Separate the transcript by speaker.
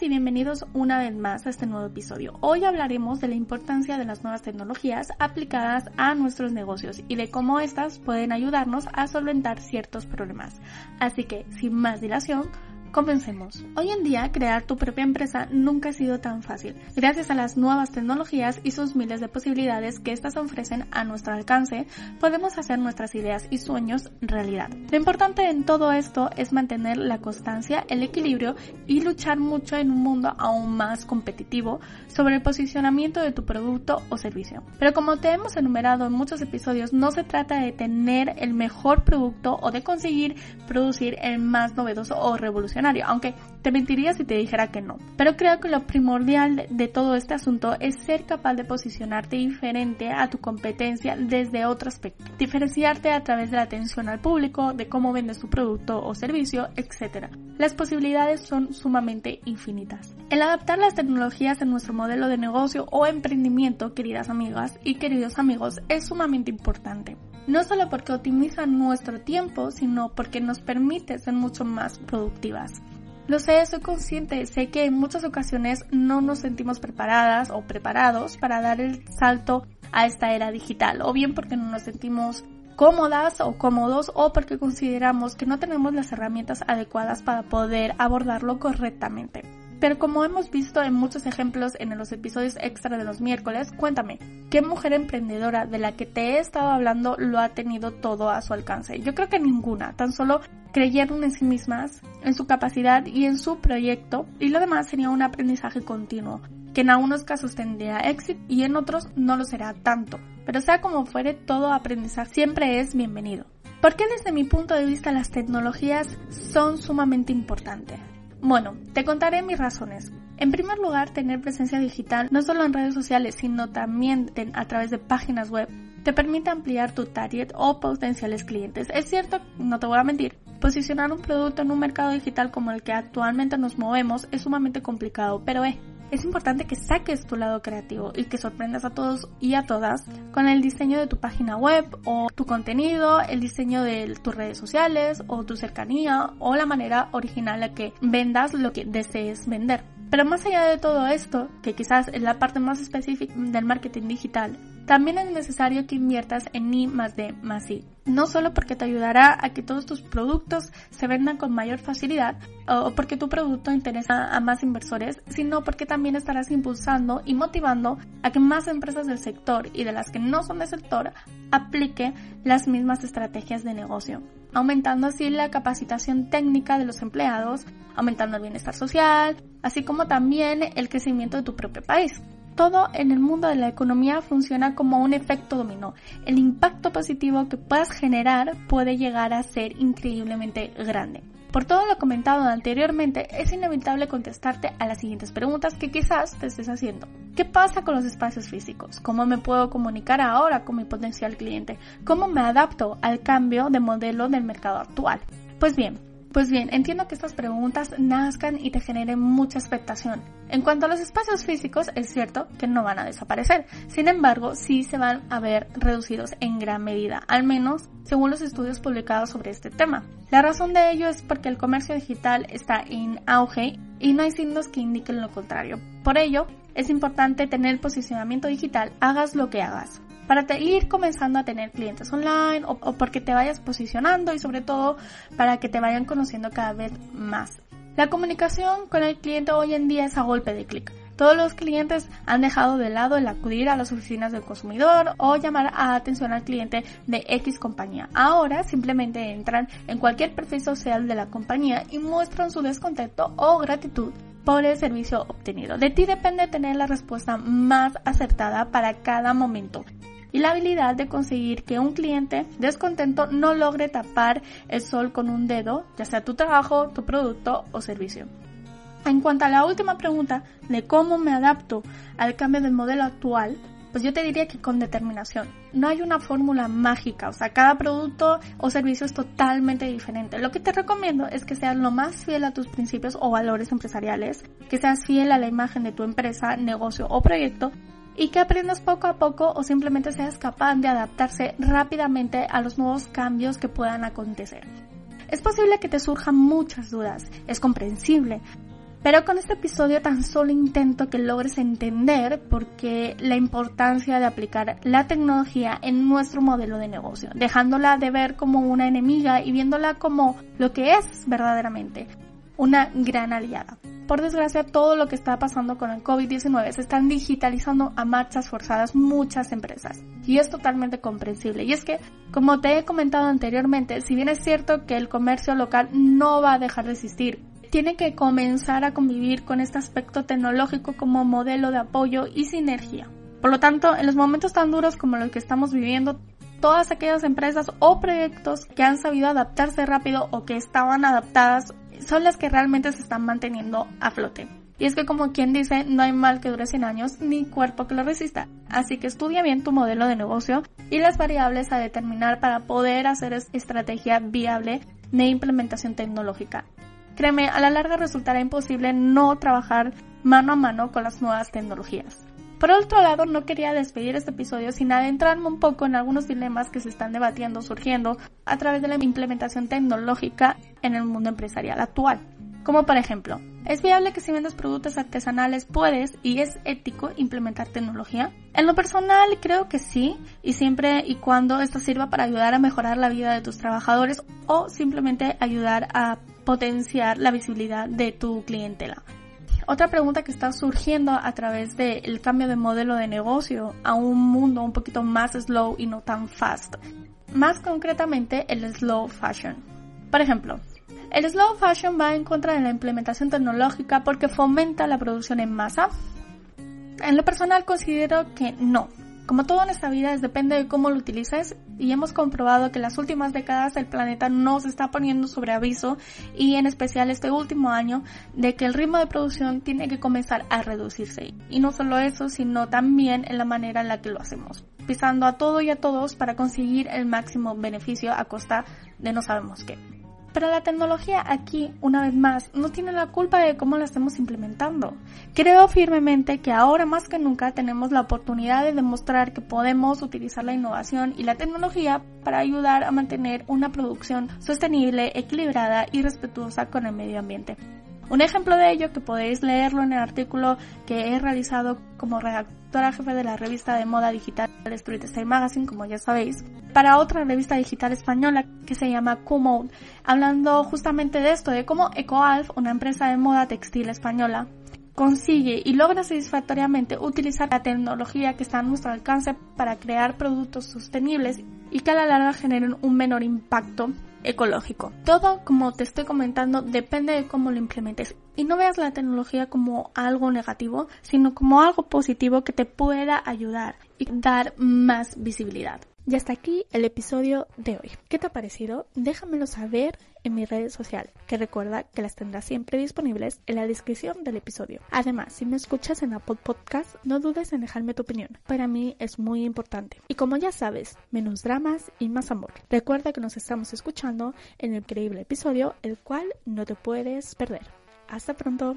Speaker 1: Y bienvenidos una vez más a este nuevo episodio. Hoy hablaremos de la importancia de las nuevas tecnologías aplicadas a nuestros negocios y de cómo éstas pueden ayudarnos a solventar ciertos problemas. Así que, sin más dilación, Comencemos. Hoy en día, crear tu propia empresa nunca ha sido tan fácil, gracias a las nuevas tecnologías y sus miles de posibilidades que éstas ofrecen a nuestro alcance, podemos hacer nuestras ideas y sueños realidad. Lo importante en todo esto es mantener la constancia, el equilibrio y luchar mucho en un mundo aún más competitivo sobre el posicionamiento de tu producto o servicio. Pero como te hemos enumerado en muchos episodios, no se trata de tener el mejor producto o de conseguir producir el más novedoso o revolucionario thế là thì ông te mentiría si te dijera que no. Pero creo que lo primordial de todo este asunto es ser capaz de posicionarte diferente a tu competencia desde otro aspecto. Diferenciarte a través de la atención al público, de cómo vendes tu producto o servicio, etc. Las posibilidades son sumamente infinitas. El adaptar las tecnologías en nuestro modelo de negocio o emprendimiento, queridas amigas y queridos amigos, es sumamente importante no solo porque optimiza nuestro tiempo, sino porque nos permite ser mucho más productivas. Lo sé, soy consciente, sé que en muchas ocasiones no nos sentimos preparadas o preparados para dar el salto a esta era digital, o bien porque no nos sentimos cómodas o cómodos o porque consideramos que no tenemos las herramientas adecuadas para poder abordarlo correctamente. Pero como hemos visto en muchos ejemplos en los episodios extra de los miércoles, cuéntame, ¿qué mujer emprendedora de la que te he estado hablando lo ha tenido todo a su alcance? Yo creo que ninguna, tan solo creyeron en sí mismas, en su capacidad y en su proyecto, y lo demás sería un aprendizaje continuo, que en algunos casos tendría éxito y en otros no lo será tanto. Pero sea como fuere, todo aprendizaje siempre es bienvenido. ¿Por qué desde mi punto de vista las tecnologías son sumamente importantes? Bueno, te contaré mis razones. En primer lugar, tener presencia digital no solo en redes sociales, sino también a través de páginas web te permite ampliar tu target o potenciales clientes. Es cierto, no te voy a mentir, posicionar un producto en un mercado digital como el que actualmente nos movemos es sumamente complicado, pero eh, es importante que saques tu lado creativo y que sorprendas a todos y a todas con el diseño de tu página web o tu contenido, el diseño de tus redes sociales o tu cercanía o la manera original en que vendas lo que desees vender. Pero más allá de todo esto, que quizás es la parte más específica del marketing digital, también es necesario que inviertas en I más D más I. No solo porque te ayudará a que todos tus productos se vendan con mayor facilidad o porque tu producto interesa a más inversores, sino porque también estarás impulsando y motivando a que más empresas del sector y de las que no son del sector apliquen las mismas estrategias de negocio, aumentando así la capacitación técnica de los empleados, aumentando el bienestar social, así como también el crecimiento de tu propio país todo en el mundo de la economía funciona como un efecto dominó. El impacto positivo que puedas generar puede llegar a ser increíblemente grande. Por todo lo comentado anteriormente, es inevitable contestarte a las siguientes preguntas que quizás te estés haciendo. ¿Qué pasa con los espacios físicos? ¿Cómo me puedo comunicar ahora con mi potencial cliente? ¿Cómo me adapto al cambio de modelo del mercado actual? Pues bien, pues bien, entiendo que estas preguntas nazcan y te generen mucha expectación. En cuanto a los espacios físicos, es cierto que no van a desaparecer. Sin embargo, sí se van a ver reducidos en gran medida, al menos según los estudios publicados sobre este tema. La razón de ello es porque el comercio digital está en auge y no hay signos que indiquen lo contrario. Por ello, es importante tener posicionamiento digital, hagas lo que hagas para ir comenzando a tener clientes online o, porque te vayas posicionando y sobre todo para que te vayan conociendo cada vez más. La comunicación con el cliente hoy en día es a golpe de clic. Todos los clientes han dejado de lado el acudir a las oficinas del consumidor o llamar a atención al cliente de X compañía. Ahora simplemente entran en cualquier perfil social de la compañía y muestran su descontento o gratitud por el servicio obtenido. De ti depende tener la respuesta más acertada para cada momento y la habilidad de conseguir que un cliente descontento no logre tapar el sol con un dedo, ya sea tu trabajo, tu producto o servicio. En cuanto a la última pregunta de cómo me adapto al cambio del modelo actual, pues yo te diría que con determinación. No hay una fórmula mágica, o sea, cada producto o servicio es totalmente diferente. Lo que te recomiendo es que seas lo más fiel a tus principios o valores empresariales, que seas fiel a la imagen de tu empresa, negocio o proyecto y que aprendas poco a poco o simplemente seas capaz de adaptarse rápidamente a los nuevos cambios que puedan acontecer. Es posible que te surjan muchas dudas, es comprensible, pero con este episodio tan solo intento que logres entender por qué la importancia de aplicar la tecnología en nuestro modelo de negocio, dejándola de ver como una enemiga y viéndola como lo que es verdaderamente, una gran aliada. Por desgracia, todo lo que está pasando con el COVID-19 se están digitalizando a marchas forzadas muchas empresas. Y es totalmente comprensible. Y es que, como te he comentado anteriormente, si bien es cierto que el comercio local no va a dejar de existir, tiene que comenzar a convivir con este aspecto tecnológico como modelo de apoyo y sinergia. Por lo tanto, en los momentos tan duros como los que estamos viviendo, todas aquellas empresas o proyectos que han sabido adaptarse rápido o que estaban adaptadas son las que realmente se están manteniendo a flote. Y es que como quien dice, no hay mal que dure 100 años ni cuerpo que lo resista. Así que estudia bien tu modelo de negocio y las variables a determinar para poder hacer estrategia viable de implementación tecnológica. Créeme, a la larga resultará imposible no trabajar mano a mano con las nuevas tecnologías. Por otro lado, no quería despedir este episodio sin adentrarme un poco en algunos dilemas que se están debatiendo, surgiendo a través de la implementación tecnológica en el mundo empresarial actual. Como por ejemplo, ¿es viable que si vendes productos artesanales puedes y es ético implementar tecnología? En lo personal creo que sí, y siempre y cuando esto sirva para ayudar a mejorar la vida de tus trabajadores o simplemente ayudar a potenciar la visibilidad de tu clientela. Otra pregunta que está surgiendo a través del cambio de modelo de negocio a un mundo un poquito más slow y no tan fast. Más concretamente el slow fashion. Por ejemplo, el slow fashion va en contra de la implementación tecnológica porque fomenta la producción en masa. En lo personal considero que no, como todo en esta vida, depende de cómo lo utilices y hemos comprobado que en las últimas décadas el planeta no se está poniendo sobre aviso y en especial este último año de que el ritmo de producción tiene que comenzar a reducirse. Y no solo eso, sino también en la manera en la que lo hacemos, pisando a todo y a todos para conseguir el máximo beneficio a costa de no sabemos qué. Pero la tecnología aquí, una vez más, no tiene la culpa de cómo la estemos implementando. Creo firmemente que ahora más que nunca tenemos la oportunidad de demostrar que podemos utilizar la innovación y la tecnología para ayudar a mantener una producción sostenible, equilibrada y respetuosa con el medio ambiente. Un ejemplo de ello que podéis leerlo en el artículo que he realizado como redactora jefe de la revista de moda digital Street Style Magazine, como ya sabéis, para otra revista digital española que se llama Q-Mode, hablando justamente de esto, de cómo EcoAlf, una empresa de moda textil española, consigue y logra satisfactoriamente utilizar la tecnología que está a nuestro alcance para crear productos sostenibles y que a la larga generen un menor impacto ecológico. Todo, como te estoy comentando, depende de cómo lo implementes. Y no veas la tecnología como algo negativo, sino como algo positivo que te pueda ayudar y dar más visibilidad. Y hasta aquí el episodio de hoy. ¿Qué te ha parecido? Déjamelo saber en mis redes sociales, que recuerda que las tendrás siempre disponibles en la descripción del episodio. Además, si me escuchas en Apple Podcast, no dudes en dejarme tu opinión. Para mí es muy importante. Y como ya sabes, menos dramas y más amor. Recuerda que nos estamos escuchando en el increíble episodio, el cual no te puedes perder. Hasta pronto.